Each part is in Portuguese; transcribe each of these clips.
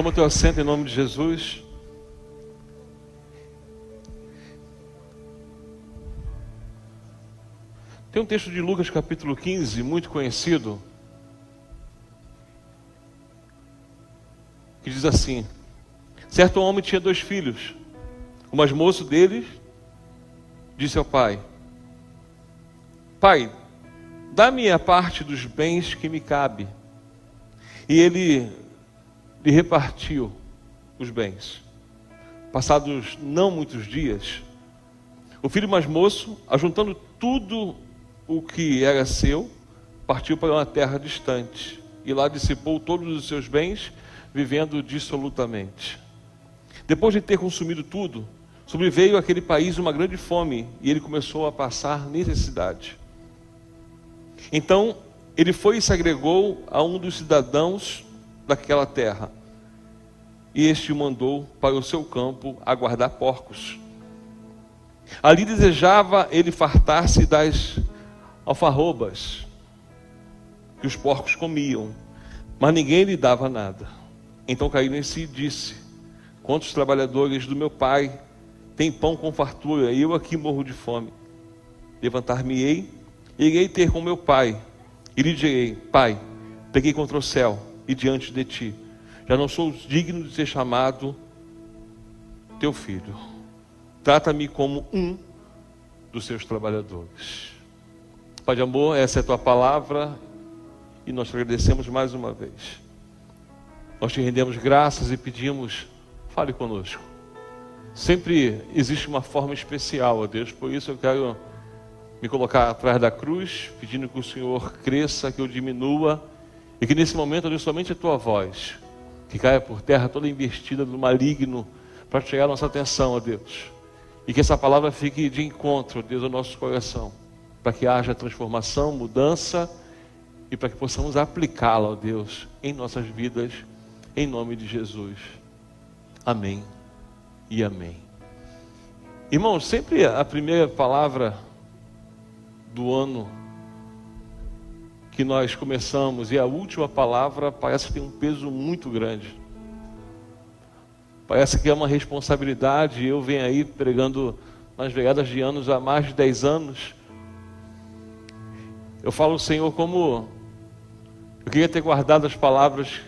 Toma teu assento em nome de Jesus. Tem um texto de Lucas capítulo 15, muito conhecido, que diz assim: Certo homem tinha dois filhos. O mais moço deles disse ao pai: Pai, dá-me a parte dos bens que me cabe. E ele lhe repartiu os bens. Passados não muitos dias, o filho mais moço, ajuntando tudo o que era seu, partiu para uma terra distante e lá dissipou todos os seus bens, vivendo dissolutamente. Depois de ter consumido tudo, sobreveio àquele país uma grande fome e ele começou a passar necessidade. Então ele foi e se agregou a um dos cidadãos daquela terra. E este o mandou para o seu campo a guardar porcos. Ali desejava ele fartar-se das alfarrobas que os porcos comiam, mas ninguém lhe dava nada. Então caiu em si e disse: Quantos trabalhadores do meu pai têm pão com fartura e eu aqui morro de fome? Levantar-me-ei, irei ter com meu pai e lhe direi: Pai, peguei contra o céu e diante de ti, já não sou digno de ser chamado teu filho. Trata-me como um dos seus trabalhadores. Pai de amor, essa é a tua palavra e nós te agradecemos mais uma vez. Nós te rendemos graças e pedimos, fale conosco. Sempre existe uma forma especial, ó Deus, por isso eu quero me colocar atrás da cruz, pedindo que o Senhor cresça, que eu diminua e que nesse momento, Deus, somente a tua voz, que caia por terra toda investida do maligno, para chegar a nossa atenção, ó Deus. E que essa palavra fique de encontro, ó Deus, ao nosso coração, para que haja transformação, mudança e para que possamos aplicá-la, ó Deus, em nossas vidas, em nome de Jesus. Amém e amém. Irmãos, sempre a primeira palavra do ano que nós começamos e a última palavra parece que tem um peso muito grande. Parece que é uma responsabilidade. Eu venho aí pregando nas vegadas de anos há mais de 10 anos. Eu falo, Senhor, como eu queria ter guardado as palavras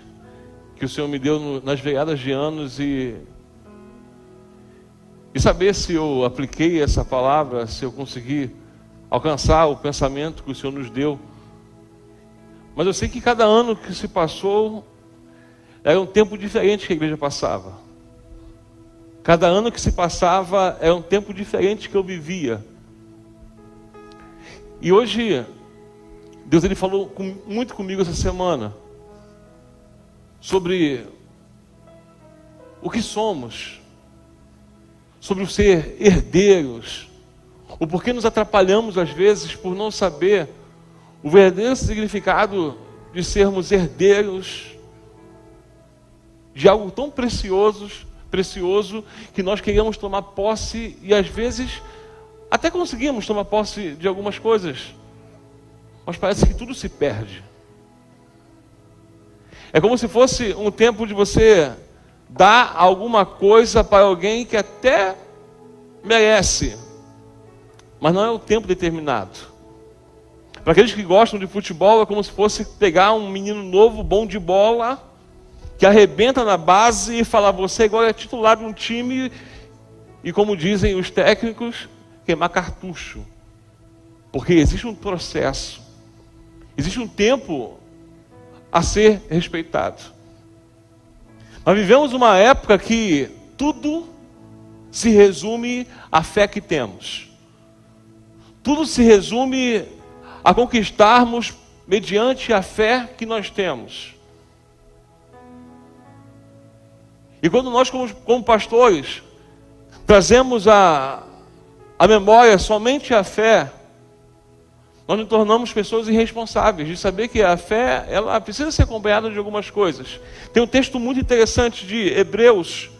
que o Senhor me deu nas vegadas de anos e, e saber se eu apliquei essa palavra, se eu consegui alcançar o pensamento que o Senhor nos deu mas eu sei que cada ano que se passou era um tempo diferente que a igreja passava. Cada ano que se passava era um tempo diferente que eu vivia. E hoje, Deus ele falou com, muito comigo essa semana sobre o que somos, sobre o ser herdeiros, o porquê nos atrapalhamos às vezes por não saber o verdadeiro significado de sermos herdeiros de algo tão precioso, precioso que nós queríamos tomar posse e às vezes até conseguimos tomar posse de algumas coisas, mas parece que tudo se perde. É como se fosse um tempo de você dar alguma coisa para alguém que até merece, mas não é o tempo determinado. Para aqueles que gostam de futebol, é como se fosse pegar um menino novo, bom de bola, que arrebenta na base e falar: você agora é titular de um time, e como dizem os técnicos, queimar cartucho. Porque existe um processo, existe um tempo a ser respeitado. Nós vivemos uma época que tudo se resume à fé que temos. Tudo se resume a conquistarmos mediante a fé que nós temos. E quando nós, como, como pastores, trazemos a, a memória somente a fé, nós nos tornamos pessoas irresponsáveis de saber que a fé ela precisa ser acompanhada de algumas coisas. Tem um texto muito interessante de Hebreus,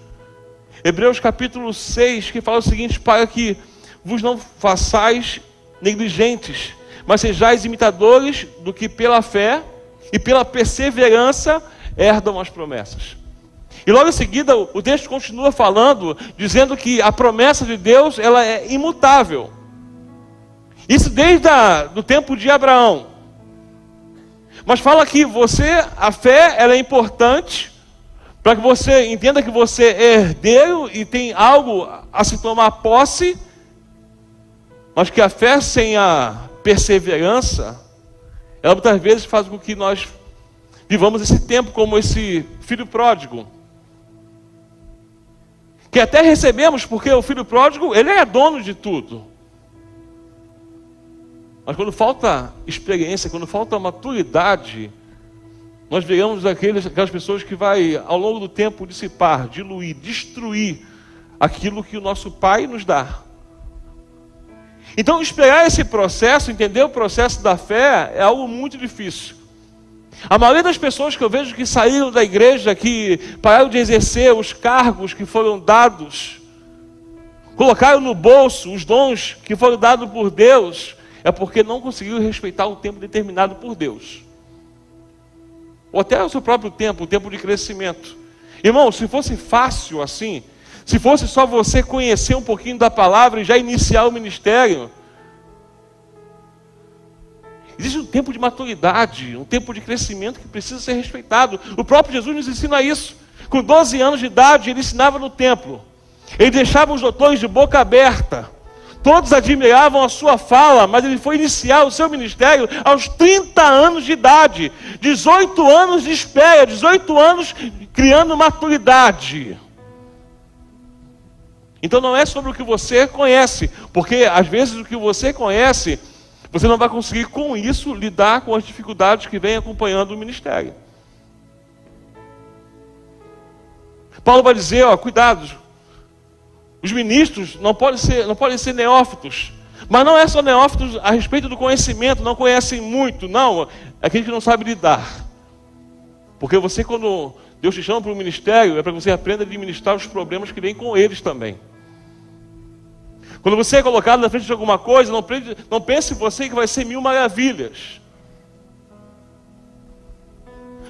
Hebreus capítulo 6, que fala o seguinte: para que vos não façais negligentes mas sejais imitadores do que pela fé e pela perseverança herdam as promessas. E logo em seguida o texto continua falando, dizendo que a promessa de Deus ela é imutável. Isso desde o tempo de Abraão. Mas fala que você, a fé, ela é importante para que você entenda que você é herdeiro e tem algo a se tomar posse, mas que a fé sem a perseverança, ela muitas vezes faz com que nós vivamos esse tempo como esse filho pródigo. Que até recebemos, porque o filho pródigo, ele é dono de tudo. Mas quando falta experiência, quando falta maturidade, nós viramos aqueles, aquelas pessoas que vai, ao longo do tempo, dissipar, diluir, destruir aquilo que o nosso Pai nos dá. Então, esperar esse processo, entender o processo da fé, é algo muito difícil. A maioria das pessoas que eu vejo que saíram da igreja, que pararam de exercer os cargos que foram dados, colocaram no bolso os dons que foram dados por Deus, é porque não conseguiu respeitar o tempo determinado por Deus. Ou até o seu próprio tempo, o tempo de crescimento. Irmão, se fosse fácil assim, se fosse só você conhecer um pouquinho da palavra e já iniciar o ministério, Existe um tempo de maturidade, um tempo de crescimento que precisa ser respeitado. O próprio Jesus nos ensina isso. Com 12 anos de idade, ele ensinava no templo. Ele deixava os doutores de boca aberta. Todos admiravam a sua fala, mas ele foi iniciar o seu ministério aos 30 anos de idade, 18 anos de espera, 18 anos criando maturidade. Então não é sobre o que você conhece, porque às vezes o que você conhece, você não vai conseguir com isso lidar com as dificuldades que vêm acompanhando o ministério. Paulo vai dizer, ó, cuidado, os ministros não podem ser, não podem ser neófitos. Mas não é só neófitos a respeito do conhecimento, não conhecem muito, não. É aquele que não sabe lidar. Porque você, quando Deus te chama para o ministério, é para que você aprenda a administrar os problemas que vêm com eles também. Quando você é colocado na frente de alguma coisa, não, não pense você que vai ser mil maravilhas.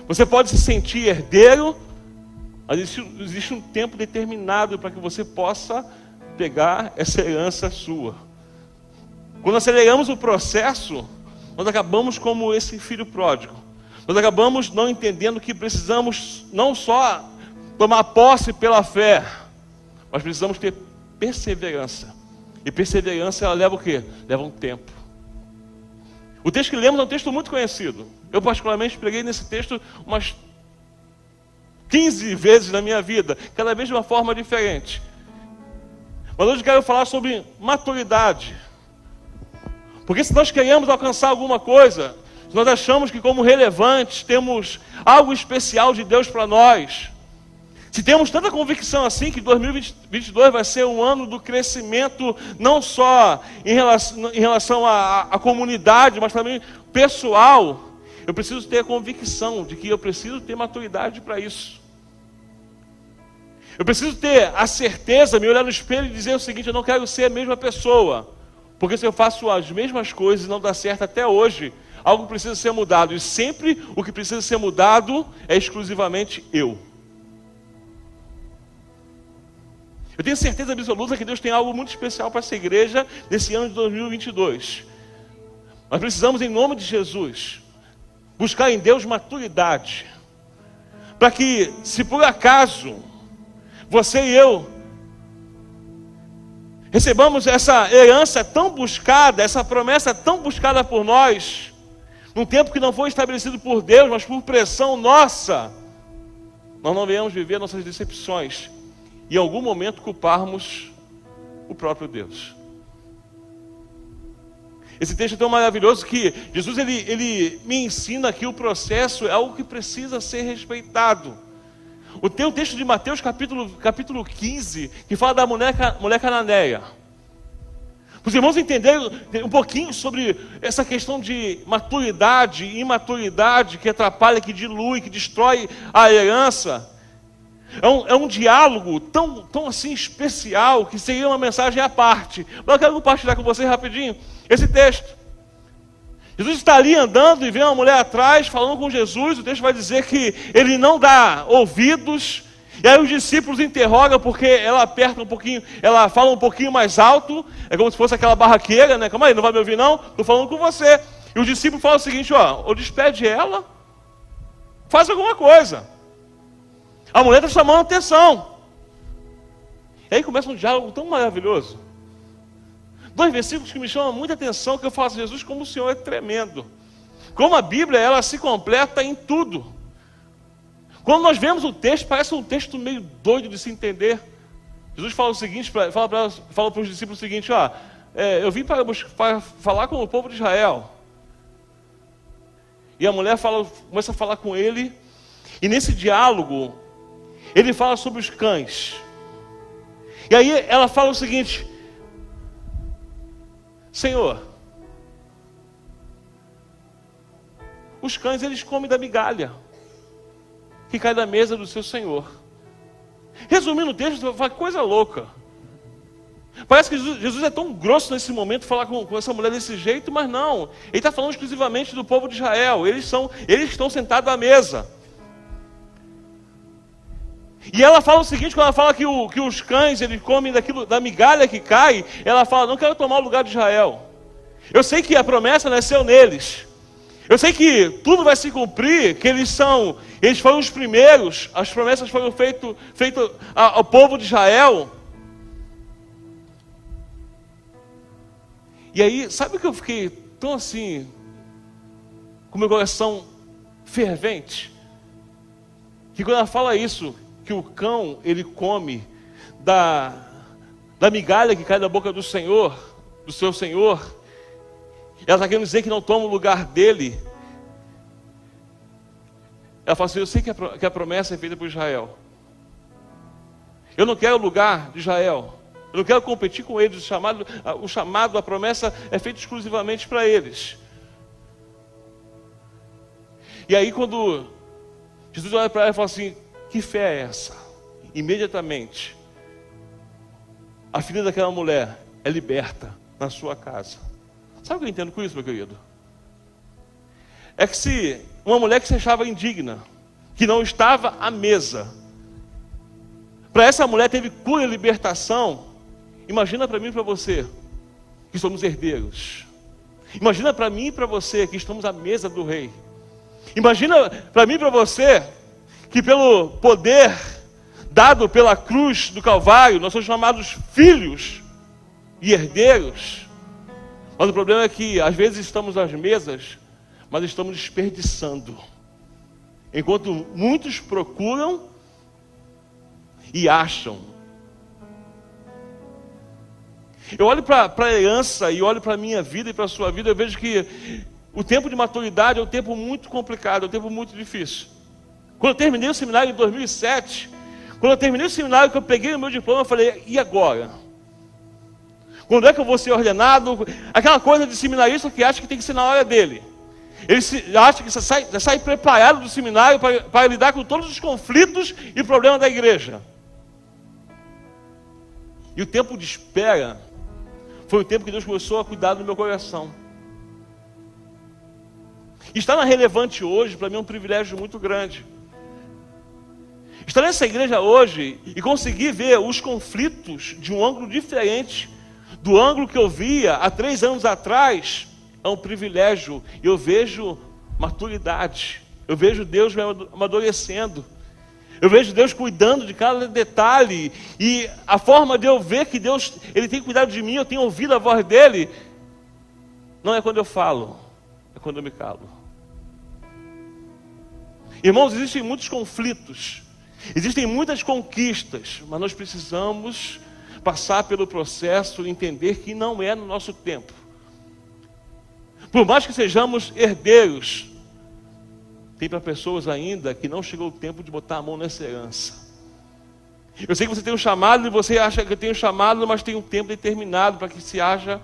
Você pode se sentir herdeiro mas existe um tempo determinado para que você possa pegar essa herança sua. Quando aceleramos o processo, nós acabamos como esse filho pródigo. Nós acabamos não entendendo que precisamos não só tomar posse pela fé, mas precisamos ter perseverança. E perseverança ela leva o quê? Leva um tempo. O texto que lemos é um texto muito conhecido. Eu particularmente preguei nesse texto umas 15 vezes na minha vida, cada vez de uma forma diferente. Mas hoje quero falar sobre maturidade. Porque se nós queremos alcançar alguma coisa, se nós achamos que como relevantes temos algo especial de Deus para nós, se temos tanta convicção assim que 2022 vai ser um ano do crescimento, não só em relação, em relação à, à comunidade, mas também pessoal, eu preciso ter a convicção de que eu preciso ter maturidade para isso. Eu preciso ter a certeza, me olhar no espelho e dizer o seguinte: eu não quero ser a mesma pessoa. Porque se eu faço as mesmas coisas e não dá certo até hoje, algo precisa ser mudado. E sempre o que precisa ser mudado é exclusivamente eu. Eu tenho certeza absoluta que Deus tem algo muito especial para essa igreja nesse ano de 2022. Nós precisamos, em nome de Jesus, buscar em Deus maturidade. Para que, se por acaso você e eu, recebamos essa herança tão buscada, essa promessa tão buscada por nós, num tempo que não foi estabelecido por Deus, mas por pressão nossa, nós não venhamos viver nossas decepções em algum momento culparmos o próprio Deus. Esse texto é tão maravilhoso que Jesus ele, ele me ensina que o processo é algo que precisa ser respeitado. O teu texto de Mateus capítulo, capítulo 15, que fala da mulher, mulher cananeia. Os irmãos entenderam um pouquinho sobre essa questão de maturidade e imaturidade que atrapalha, que dilui, que destrói a herança. É um, é um diálogo tão, tão assim especial que seria uma mensagem à parte. Mas eu quero compartilhar com vocês rapidinho esse texto. Jesus está ali andando e vê uma mulher atrás falando com Jesus. O texto vai dizer que ele não dá ouvidos, E aí os discípulos interrogam porque ela aperta um pouquinho, ela fala um pouquinho mais alto, é como se fosse aquela barraqueira, né? Calma aí, não vai me ouvir não? Estou falando com você. E o discípulo fala o seguinte, ó, ou despede ela, faz alguma coisa. A mulher está chamando atenção. E aí começa um diálogo tão maravilhoso. Dois versículos que me chamam muita atenção, que eu falo, Jesus, como o Senhor é tremendo. Como a Bíblia, ela se completa em tudo. Quando nós vemos o texto, parece um texto meio doido de se entender. Jesus fala o seguinte, fala para, fala os discípulos o seguinte, ó, é, eu vim para, para falar com o povo de Israel. E a mulher fala, começa a falar com ele, e nesse diálogo, ele fala sobre os cães. E aí ela fala o seguinte: Senhor, os cães eles comem da migalha que cai da mesa do seu Senhor. Resumindo o texto, fala coisa louca. Parece que Jesus é tão grosso nesse momento falar com, com essa mulher desse jeito, mas não. Ele está falando exclusivamente do povo de Israel. Eles são, eles estão sentados à mesa. E ela fala o seguinte, quando ela fala que, o, que os cães eles comem daquilo, da migalha que cai, ela fala, não quero tomar o lugar de Israel. Eu sei que a promessa nasceu neles. Eu sei que tudo vai se cumprir, que eles são, eles foram os primeiros, as promessas foram feitas feito ao povo de Israel. E aí, sabe que eu fiquei tão assim, com meu coração fervente? Que quando ela fala isso, que o cão ele come da, da migalha que cai da boca do Senhor, do seu Senhor, ela está querendo dizer que não toma o lugar dele. Ela fala assim: Eu sei que a, que a promessa é feita por Israel. Eu não quero o lugar de Israel. Eu não quero competir com eles. O chamado, o chamado, a promessa é feita exclusivamente para eles. E aí, quando Jesus olha para ela e fala assim: Que fé é essa? Imediatamente, a filha daquela mulher é liberta na sua casa. Sabe o que eu entendo com isso, meu querido? É que se uma mulher que se achava indigna, que não estava à mesa, para essa mulher teve cura e libertação, Imagina para mim e para você que somos herdeiros. Imagina para mim e para você que estamos à mesa do rei. Imagina para mim e para você que pelo poder dado pela cruz do Calvário, nós somos chamados filhos e herdeiros. Mas o problema é que às vezes estamos às mesas, mas estamos desperdiçando. Enquanto muitos procuram e acham eu olho para a herança e olho para a minha vida e para a sua vida, eu vejo que o tempo de maturidade é um tempo muito complicado, é um tempo muito difícil. Quando eu terminei o seminário em 2007, quando eu terminei o seminário, que eu peguei o meu diploma, eu falei, e agora? Quando é que eu vou ser ordenado? Aquela coisa de seminarista que acha que tem que ser na hora dele. Ele se, acha que sai, sai preparado do seminário para, para lidar com todos os conflitos e problemas da igreja. E o tempo de espera foi o tempo que Deus começou a cuidar do meu coração. Estar na relevante hoje, para mim, é um privilégio muito grande. Estar nessa igreja hoje e conseguir ver os conflitos de um ângulo diferente do ângulo que eu via há três anos atrás é um privilégio. Eu vejo maturidade, eu vejo Deus me amadurecendo. Eu vejo Deus cuidando de cada detalhe e a forma de eu ver que Deus ele tem cuidado de mim, eu tenho ouvido a voz dele, não é quando eu falo, é quando eu me calo. Irmãos, existem muitos conflitos, existem muitas conquistas, mas nós precisamos passar pelo processo e entender que não é no nosso tempo. Por mais que sejamos herdeiros, tem para pessoas ainda que não chegou o tempo de botar a mão nessa herança. Eu sei que você tem um chamado e você acha que tem um chamado, mas tem um tempo determinado para que se haja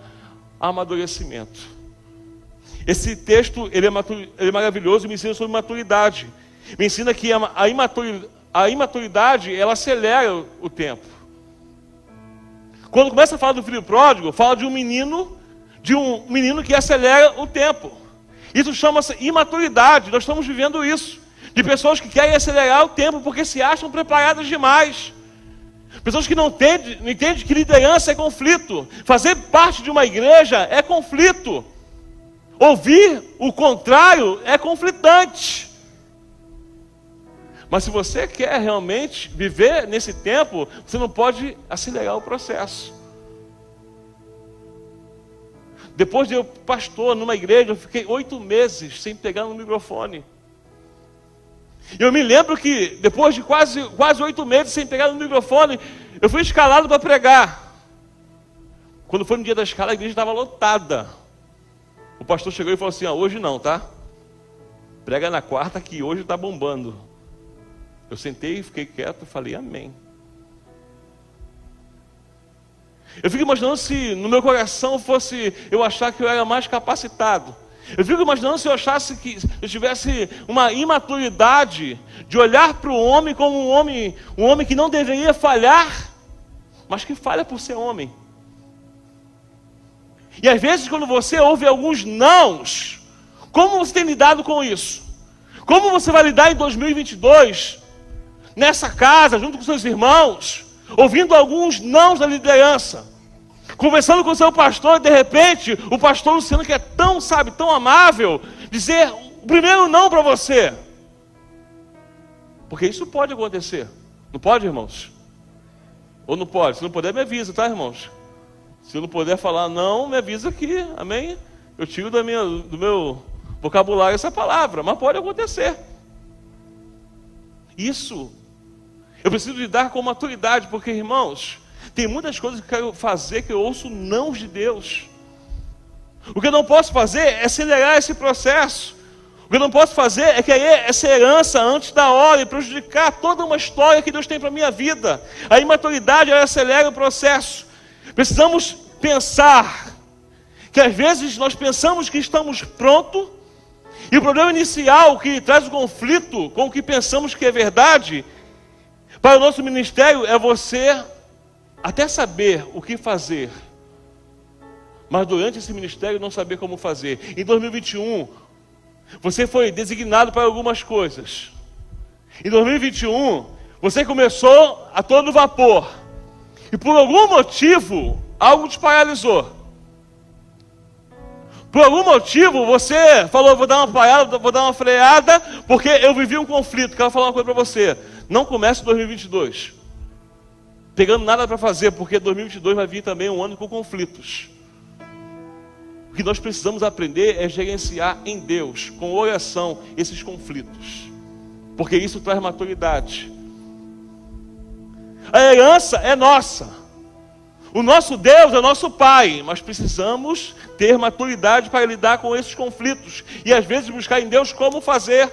amadurecimento. Esse texto ele é, ele é maravilhoso e me ensina sobre maturidade. Me ensina que a imaturidade, a imaturidade ela acelera o tempo. Quando começa a falar do filho pródigo, fala de um menino, de um menino que acelera o tempo. Isso chama-se imaturidade. Nós estamos vivendo isso. de pessoas que querem acelerar o tempo porque se acham preparadas demais. Pessoas que não entendem, não entendem que liderança é conflito. Fazer parte de uma igreja é conflito. Ouvir o contrário é conflitante. Mas se você quer realmente viver nesse tempo, você não pode acelerar o processo. Depois de eu pastor numa igreja, eu fiquei oito meses sem pegar no microfone. Eu me lembro que depois de quase quase oito meses sem pegar no microfone, eu fui escalado para pregar. Quando foi no dia da escala, a igreja estava lotada. O pastor chegou e falou assim: ah, hoje não, tá? Prega na quarta que hoje está bombando. Eu sentei, fiquei quieto falei amém. Eu fico imaginando se no meu coração fosse eu achar que eu era mais capacitado. Eu fico imaginando se eu achasse que eu tivesse uma imaturidade de olhar para o homem como um homem, um homem que não deveria falhar, mas que falha por ser homem. E às vezes quando você ouve alguns nãos, como você tem lidado com isso? Como você vai lidar em 2022 nessa casa, junto com seus irmãos, ouvindo alguns nãos da liderança? conversando com o seu pastor, e de repente, o pastor Luciano, que é tão, sabe, tão amável, dizer o primeiro não para você. Porque isso pode acontecer. Não pode, irmãos? Ou não pode? Se não puder, me avisa, tá, irmãos? Se não puder falar não, me avisa aqui, amém? Eu tiro da minha, do meu vocabulário essa palavra, mas pode acontecer. Isso, eu preciso lidar com maturidade, porque, irmãos, tem muitas coisas que eu quero fazer que eu ouço não de Deus. O que eu não posso fazer é acelerar esse processo. O que eu não posso fazer é querer essa herança antes da hora e prejudicar toda uma história que Deus tem para a minha vida. A imaturidade acelera o processo. Precisamos pensar que às vezes nós pensamos que estamos prontos e o problema inicial que traz o conflito com o que pensamos que é verdade para o nosso ministério é você até saber o que fazer, mas durante esse ministério não saber como fazer. Em 2021, você foi designado para algumas coisas. Em 2021, você começou a todo vapor. E por algum motivo, algo te paralisou. Por algum motivo, você falou: vou dar uma parada, vou dar uma freada, porque eu vivi um conflito. Quero falar uma coisa para você. Não comece 2022 pegando nada para fazer, porque 2022 vai vir também um ano com conflitos. O que nós precisamos aprender é gerenciar em Deus, com oração, esses conflitos, porque isso traz maturidade. A herança é nossa, o nosso Deus é nosso Pai, mas precisamos ter maturidade para lidar com esses conflitos e às vezes buscar em Deus como fazer.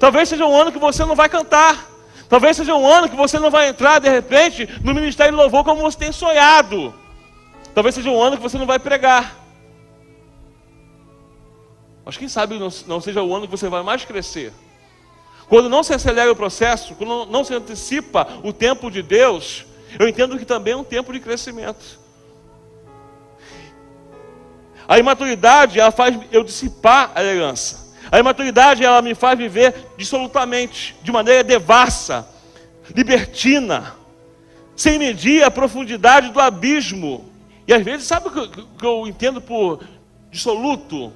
Talvez seja um ano que você não vai cantar. Talvez seja um ano que você não vai entrar de repente no ministério louvor como você tem sonhado. Talvez seja um ano que você não vai pregar. Mas quem sabe não, não seja o ano que você vai mais crescer. Quando não se acelera o processo, quando não se antecipa o tempo de Deus, eu entendo que também é um tempo de crescimento. A imaturidade, ela faz eu dissipar a herança. A imaturidade ela me faz viver dissolutamente, de maneira devassa, libertina, sem medir a profundidade do abismo. E às vezes, sabe o que eu entendo por dissoluto?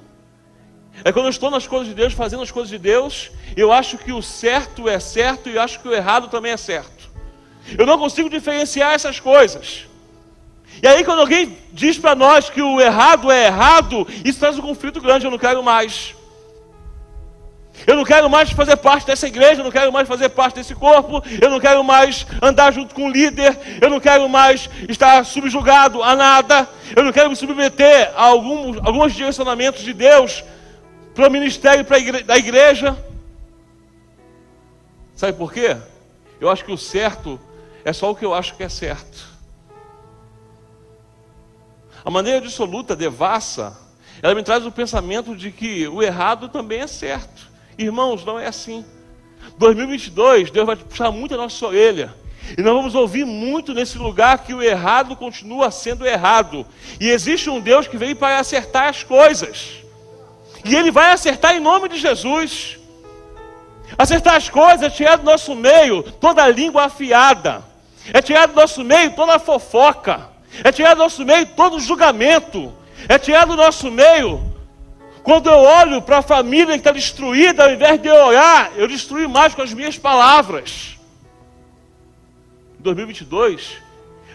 É quando eu estou nas coisas de Deus, fazendo as coisas de Deus, eu acho que o certo é certo e eu acho que o errado também é certo. Eu não consigo diferenciar essas coisas. E aí, quando alguém diz para nós que o errado é errado, isso traz um conflito grande, eu não quero mais. Eu não quero mais fazer parte dessa igreja, eu não quero mais fazer parte desse corpo, eu não quero mais andar junto com o líder, eu não quero mais estar subjugado a nada, eu não quero me submeter a alguns, alguns direcionamentos de Deus para o ministério para igre da igreja. Sabe por quê? Eu acho que o certo é só o que eu acho que é certo. A maneira dissoluta, devassa, ela me traz o pensamento de que o errado também é certo. Irmãos, não é assim. 2022, Deus vai puxar muito a nossa orelha. E nós vamos ouvir muito nesse lugar que o errado continua sendo errado. E existe um Deus que veio para acertar as coisas. E Ele vai acertar em nome de Jesus. Acertar as coisas é tirar do nosso meio toda a língua afiada, é tirar do nosso meio toda a fofoca, é tirar do nosso meio todo o julgamento, é tirar do nosso meio. Quando eu olho para a família que está destruída, ao invés de orar, eu destruí mais com as minhas palavras. Em 2022,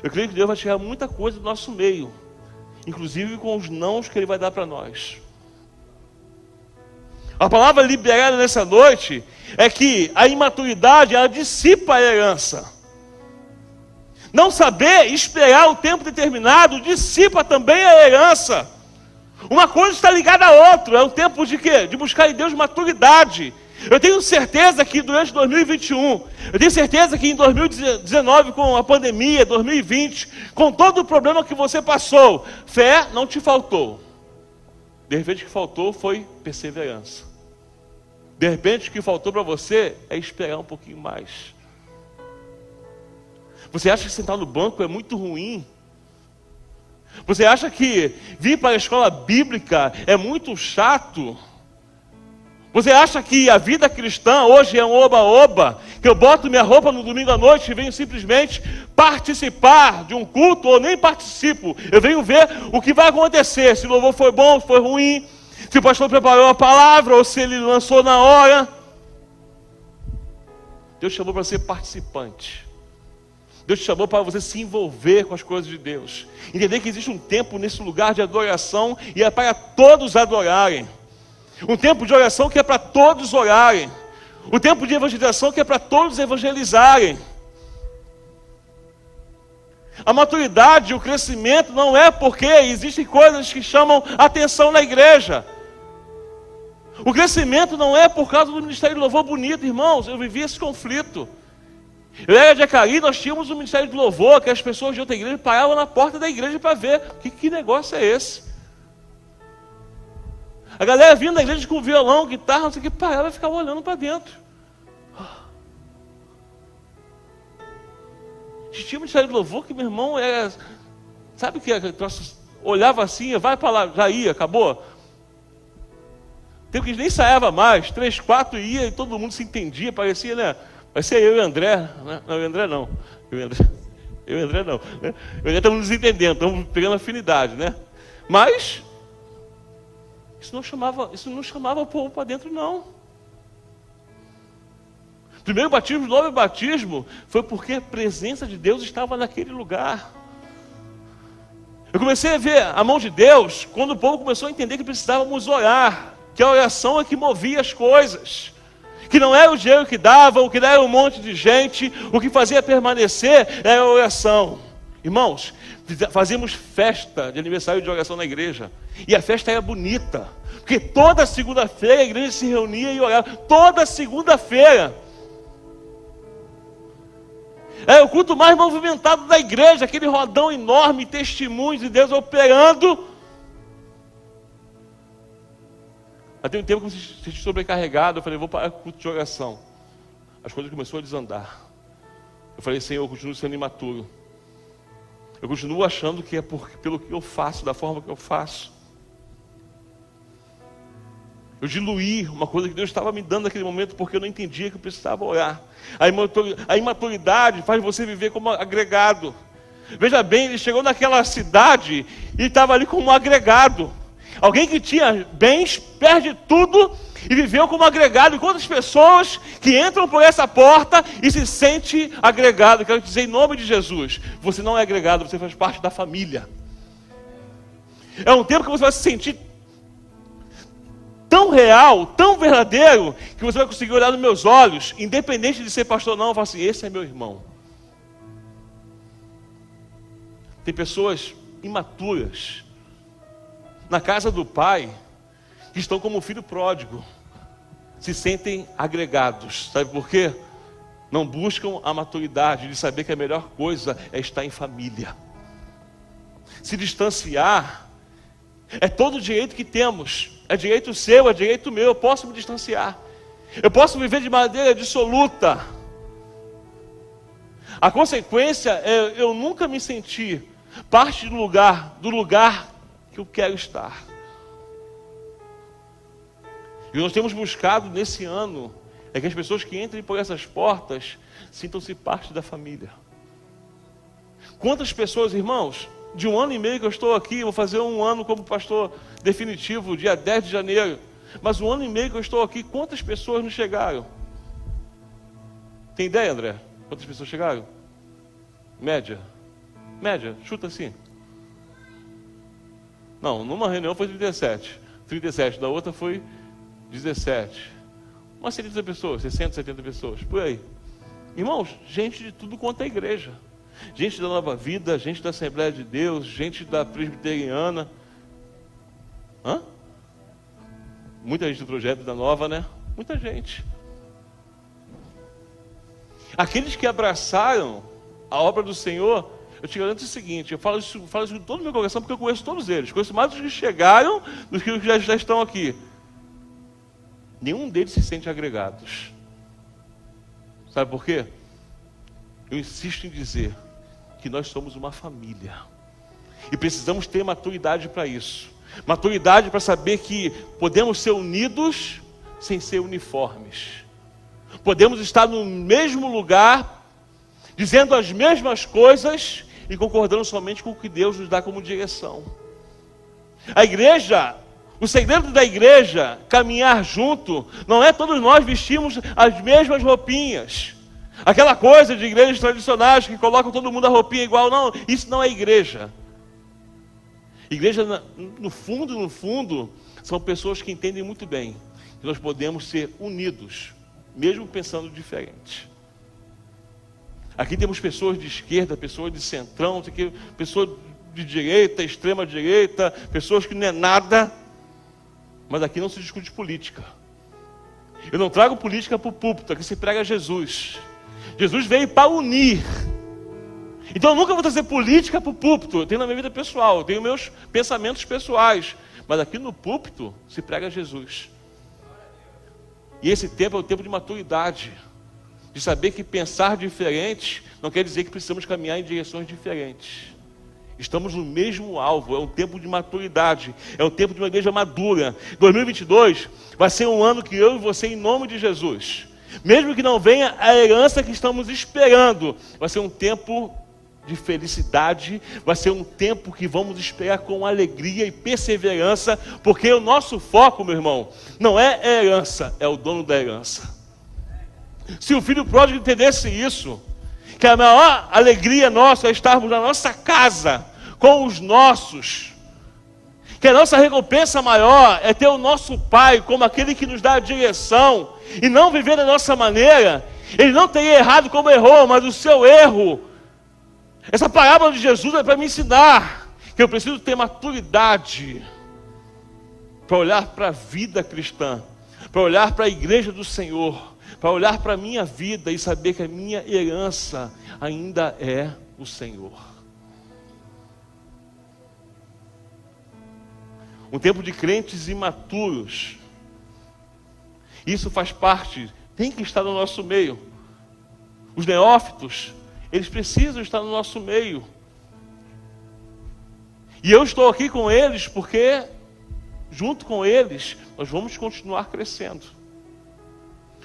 eu creio que Deus vai tirar muita coisa do nosso meio, inclusive com os nãos que Ele vai dar para nós. A palavra liberada nessa noite é que a imaturidade ela dissipa a herança. Não saber esperar o tempo determinado dissipa também a herança. Uma coisa está ligada à outra. É um tempo de quê? De buscar em Deus maturidade. Eu tenho certeza que durante 2021, eu tenho certeza que em 2019, com a pandemia, 2020, com todo o problema que você passou, fé não te faltou. De repente, o que faltou foi perseverança. De repente, o que faltou para você é esperar um pouquinho mais. Você acha que sentar no banco é muito ruim? Você acha que vir para a escola bíblica é muito chato? Você acha que a vida cristã hoje é um oba-oba? Que eu boto minha roupa no domingo à noite e venho simplesmente participar de um culto ou nem participo? Eu venho ver o que vai acontecer, se o louvor foi bom, se foi ruim, se o pastor preparou a palavra ou se ele lançou na hora. Deus chamou para ser participante. Deus te chamou para você se envolver com as coisas de Deus. Entender que existe um tempo nesse lugar de adoração e é para todos adorarem. Um tempo de oração que é para todos orarem. O tempo de evangelização que é para todos evangelizarem. A maturidade, o crescimento não é porque existem coisas que chamam atenção na igreja. O crescimento não é por causa do ministério de louvor bonito, irmãos. Eu vivi esse conflito. Eu era de Acari, nós tínhamos um ministério de louvor, que as pessoas de outra igreja paravam na porta da igreja para ver. Que, que negócio é esse? A galera vindo da igreja com violão, guitarra, não sei o que, parava e ficava olhando para dentro. Tinha um ministério de louvor que meu irmão era. Sabe o que é? Olhava assim, vai para lá, já ia, acabou. Tempo que nem ensaiava mais, três, quatro ia e todo mundo se entendia, parecia, né? Vai ser eu e André. Né? Não, e André não. Eu e André, eu e André não. Né? Eu e estamos nos entendendo, estamos pegando afinidade, né? Mas isso não chamava, isso não chamava o povo para dentro, não. Primeiro batismo, novo batismo, foi porque a presença de Deus estava naquele lugar. Eu comecei a ver a mão de Deus quando o povo começou a entender que precisávamos orar que a oração é que movia as coisas. Que não era o dinheiro que dava, o que era um monte de gente, o que fazia permanecer era a oração. Irmãos, fazíamos festa de aniversário de oração na igreja. E a festa era bonita. Porque toda segunda-feira a igreja se reunia e orava. Toda segunda-feira. Era o culto mais movimentado da igreja, aquele rodão enorme, testemunhos de Deus operando Tem um tempo que eu me senti sobrecarregado. Eu falei, vou para o culto de oração. As coisas começaram a desandar. Eu falei, Senhor, eu continuo sendo imaturo. Eu continuo achando que é por, pelo que eu faço, da forma que eu faço. Eu diluí uma coisa que Deus estava me dando naquele momento porque eu não entendia que eu precisava orar. A imaturidade faz você viver como agregado. Veja bem, ele chegou naquela cidade e estava ali como agregado. Alguém que tinha bens, perde tudo e viveu como agregado. E quantas pessoas que entram por essa porta e se sente agregado? Quero dizer em nome de Jesus: você não é agregado, você faz parte da família. É um tempo que você vai se sentir tão real, tão verdadeiro, que você vai conseguir olhar nos meus olhos, independente de ser pastor ou não, falar assim: esse é meu irmão. Tem pessoas imaturas na casa do pai, estão como filho pródigo, se sentem agregados. Sabe por quê? Não buscam a maturidade de saber que a melhor coisa é estar em família. Se distanciar é todo o direito que temos. É direito seu, é direito meu. Eu posso me distanciar. Eu posso viver de maneira dissoluta. A consequência é eu nunca me sentir parte do lugar, do lugar que eu quero estar. E nós temos buscado nesse ano é que as pessoas que entrem por essas portas sintam-se parte da família. Quantas pessoas, irmãos, de um ano e meio que eu estou aqui, vou fazer um ano como pastor definitivo, dia 10 de janeiro. Mas um ano e meio que eu estou aqui, quantas pessoas não chegaram? Tem ideia, André? Quantas pessoas chegaram? Média. Média, chuta assim. Não, numa reunião foi 37. 37, da outra foi 17. Umas 70 pessoas, 60, 70 pessoas, por aí. Irmãos, gente de tudo quanto é igreja. Gente da Nova Vida, gente da Assembleia de Deus, gente da Presbiteriana. Hã? Muita gente do projeto da Nova, né? Muita gente. Aqueles que abraçaram a obra do Senhor, eu te garanto o seguinte: eu falo isso, falo isso com todo o meu coração, porque eu conheço todos eles. Conheço mais dos que chegaram do que os que já, já estão aqui. Nenhum deles se sente agregados. Sabe por quê? Eu insisto em dizer que nós somos uma família. E precisamos ter maturidade para isso. Maturidade para saber que podemos ser unidos sem ser uniformes. Podemos estar no mesmo lugar, dizendo as mesmas coisas e concordando somente com o que Deus nos dá como direção. A igreja, o segredo da igreja, caminhar junto, não é todos nós vestimos as mesmas roupinhas. Aquela coisa de igrejas tradicionais que colocam todo mundo a roupinha igual, não, isso não é igreja. Igreja, no fundo, no fundo, são pessoas que entendem muito bem que nós podemos ser unidos, mesmo pensando diferente. Aqui temos pessoas de esquerda, pessoas de centrão, pessoas de direita, extrema direita, pessoas que não é nada, mas aqui não se discute política. Eu não trago política para o púlpito, aqui se prega Jesus. Jesus veio para unir. Então eu nunca vou trazer política para o púlpito. Eu tenho na minha vida pessoal, eu tenho meus pensamentos pessoais. Mas aqui no púlpito se prega Jesus. E esse tempo é o tempo de maturidade. De saber que pensar diferente não quer dizer que precisamos caminhar em direções diferentes. Estamos no mesmo alvo, é um tempo de maturidade, é um tempo de uma igreja madura. 2022 vai ser um ano que eu e você, em nome de Jesus, mesmo que não venha a herança que estamos esperando, vai ser um tempo de felicidade, vai ser um tempo que vamos esperar com alegria e perseverança, porque o nosso foco, meu irmão, não é herança, é o dono da herança. Se o filho pródigo entendesse isso, que a maior alegria nossa é estarmos na nossa casa, com os nossos, que a nossa recompensa maior é ter o nosso Pai como aquele que nos dá a direção, e não viver da nossa maneira, ele não teria errado como errou, mas o seu erro. Essa parábola de Jesus é para me ensinar que eu preciso ter maturidade para olhar para a vida cristã, para olhar para a igreja do Senhor, para olhar para a minha vida e saber que a minha herança ainda é o Senhor. Um tempo de crentes imaturos isso faz parte, tem que estar no nosso meio. Os neófitos, eles precisam estar no nosso meio. E eu estou aqui com eles porque, junto com eles, nós vamos continuar crescendo.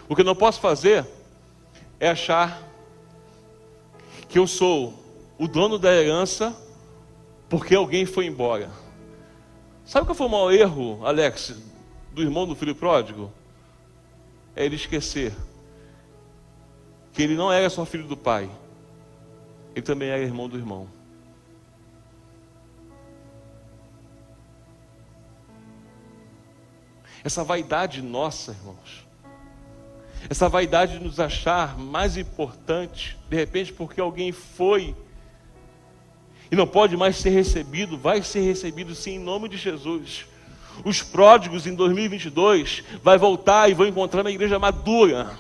O que eu não posso fazer é achar que eu sou o dono da herança porque alguém foi embora. Sabe qual foi o maior erro, Alex, do irmão do filho pródigo? é ele esquecer que ele não era só filho do pai, ele também era irmão do irmão. Essa vaidade nossa, irmãos, essa vaidade de nos achar mais importante, de repente porque alguém foi e não pode mais ser recebido, vai ser recebido sim em nome de Jesus os pródigos em 2022 vai voltar e vão encontrar uma igreja madura.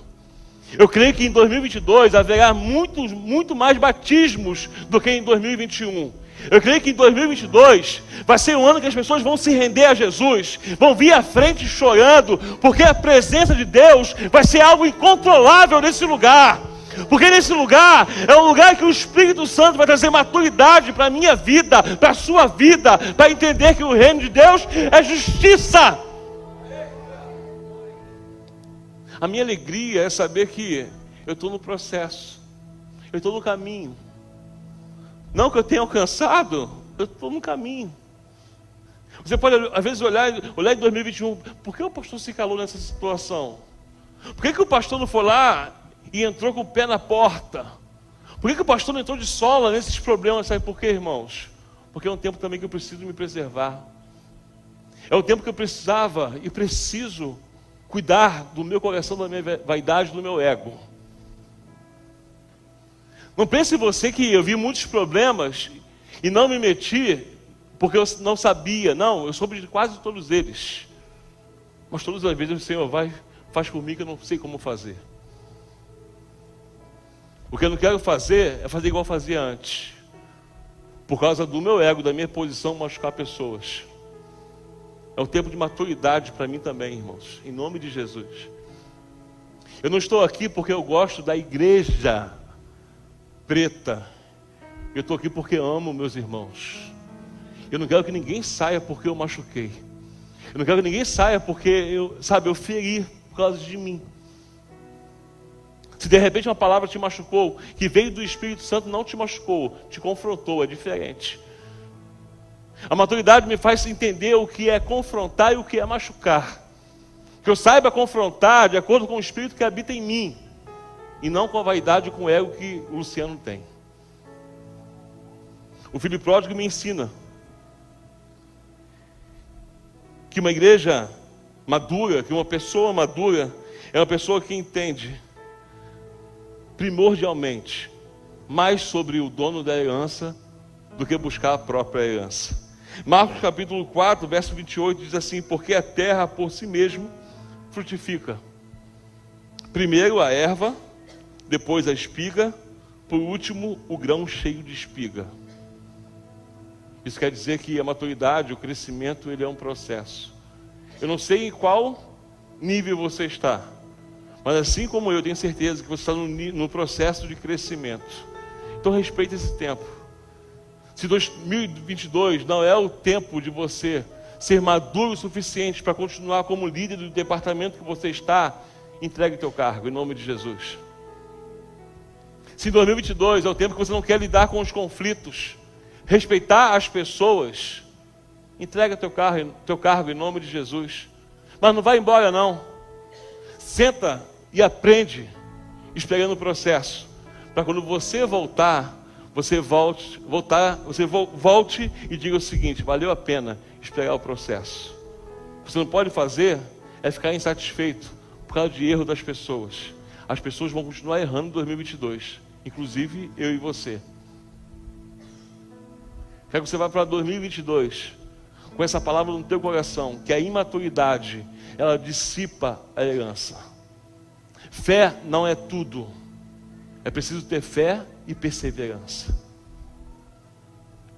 Eu creio que em 2022 haverá muitos, muito mais batismos do que em 2021. Eu creio que em 2022 vai ser um ano que as pessoas vão se render a Jesus, vão vir à frente chorando, porque a presença de Deus vai ser algo incontrolável nesse lugar. Porque nesse lugar é um lugar que o Espírito Santo vai trazer maturidade para a minha vida, para a sua vida, para entender que o reino de Deus é justiça. A minha alegria é saber que eu estou no processo, eu estou no caminho. Não que eu tenha alcançado, eu estou no caminho. Você pode, às vezes, olhar, olhar em 2021, por que o pastor se calou nessa situação? Por que, que o pastor não foi lá e entrou com o pé na porta? Por que, que o pastor não entrou de sola nesses problemas? Sabe por quê, irmãos? Porque é um tempo também que eu preciso me preservar. É o tempo que eu precisava e preciso cuidar do meu coração, da minha vaidade, do meu ego. Não pense você que eu vi muitos problemas e não me meti porque eu não sabia. Não, eu soube de quase todos eles. Mas todas as vezes o Senhor vai, faz mim que eu não sei como fazer. O que eu não quero fazer é fazer igual fazia antes. Por causa do meu ego, da minha posição, machucar pessoas. É um tempo de maturidade para mim também, irmãos. Em nome de Jesus. Eu não estou aqui porque eu gosto da igreja preta. Eu estou aqui porque amo meus irmãos. Eu não quero que ninguém saia porque eu machuquei. Eu não quero que ninguém saia porque eu, sabe, eu feri por causa de mim. Se de repente uma palavra te machucou, que veio do Espírito Santo, não te machucou, te confrontou, é diferente. A maturidade me faz entender o que é confrontar e o que é machucar. Que eu saiba confrontar de acordo com o Espírito que habita em mim, e não com a vaidade e com o ego que o Luciano tem. O filho pródigo me ensina que uma igreja madura, que uma pessoa madura, é uma pessoa que entende primordialmente mais sobre o dono da herança do que buscar a própria herança. Marcos capítulo 4, verso 28 diz assim: Porque a terra por si mesmo frutifica. Primeiro a erva, depois a espiga, por último o grão cheio de espiga. Isso quer dizer que a maturidade, o crescimento, ele é um processo. Eu não sei em qual nível você está, mas assim como eu, tenho certeza que você está no, no processo de crescimento. Então respeite esse tempo. Se 2022 não é o tempo de você ser maduro o suficiente para continuar como líder do departamento que você está, entregue teu cargo em nome de Jesus. Se 2022 é o tempo que você não quer lidar com os conflitos, respeitar as pessoas, entrega teu cargo, teu cargo em nome de Jesus. Mas não vai embora não. Senta e aprende esperando o processo, para quando você voltar, você volte, voltar, você volte e diga o seguinte: valeu a pena esperar o processo. Você não pode fazer é ficar insatisfeito por causa de erro das pessoas. As pessoas vão continuar errando em 2022, inclusive eu e você. Quero que você vá para 2022 com essa palavra no teu coração, que a imaturidade ela dissipa a herança. Fé não é tudo. É preciso ter fé e perseverança.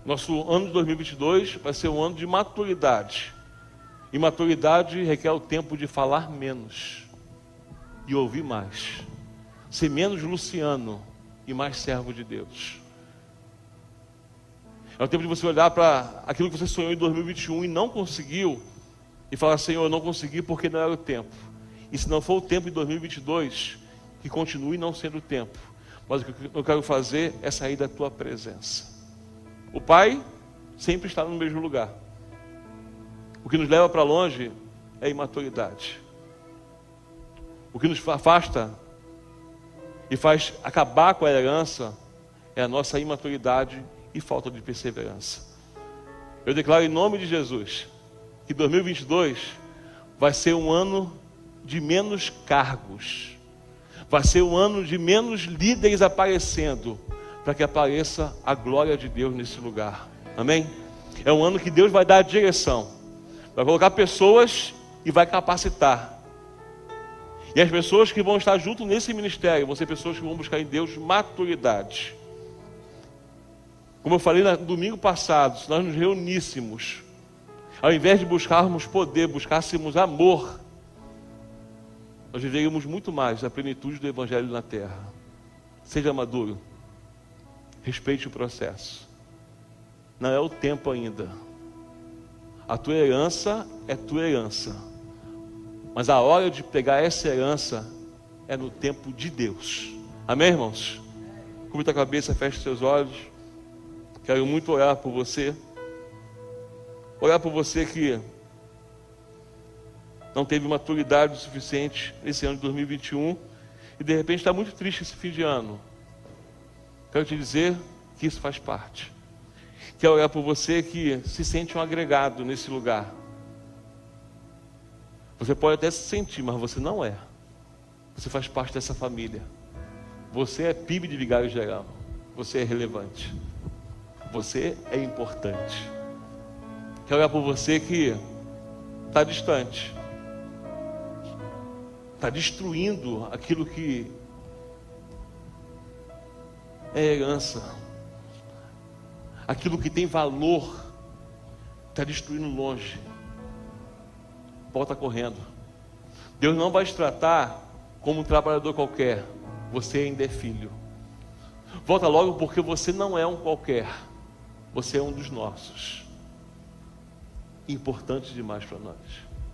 Nosso ano de 2022 vai ser um ano de maturidade. E maturidade requer o tempo de falar menos e ouvir mais. Ser menos Luciano e mais servo de Deus. É o tempo de você olhar para aquilo que você sonhou em 2021 e não conseguiu e falar: Senhor, eu não consegui porque não era o tempo. E se não for o tempo em 2022, que continue não sendo o tempo mas o que eu quero fazer é sair da tua presença. O Pai sempre está no mesmo lugar. O que nos leva para longe é imaturidade. O que nos afasta e faz acabar com a herança é a nossa imaturidade e falta de perseverança. Eu declaro em nome de Jesus que 2022 vai ser um ano de menos cargos Vai ser um ano de menos líderes aparecendo, para que apareça a glória de Deus nesse lugar. Amém? É um ano que Deus vai dar a direção, vai colocar pessoas e vai capacitar. E as pessoas que vão estar junto nesse ministério vão ser pessoas que vão buscar em Deus maturidade. Como eu falei no domingo passado, se nós nos reuníssemos, ao invés de buscarmos poder, buscássemos amor, nós viveríamos muito mais a plenitude do Evangelho na terra. Seja maduro, respeite o processo. Não é o tempo ainda. A tua herança é tua herança. Mas a hora de pegar essa herança é no tempo de Deus. Amém, irmãos? Cubra a cabeça, feche seus olhos. Quero muito orar por você. Orar por você que não teve maturidade suficiente nesse ano de 2021 e de repente está muito triste esse fim de ano. Quero te dizer que isso faz parte. Quero orar por você que se sente um agregado nesse lugar. Você pode até se sentir, mas você não é. Você faz parte dessa família. Você é PIB de vigário geral. Você é relevante. Você é importante. Quero orar por você que está distante. Está destruindo aquilo que é herança. Aquilo que tem valor. Está destruindo longe. Volta correndo. Deus não vai te tratar como um trabalhador qualquer. Você ainda é filho. Volta logo porque você não é um qualquer. Você é um dos nossos. Importante demais para nós.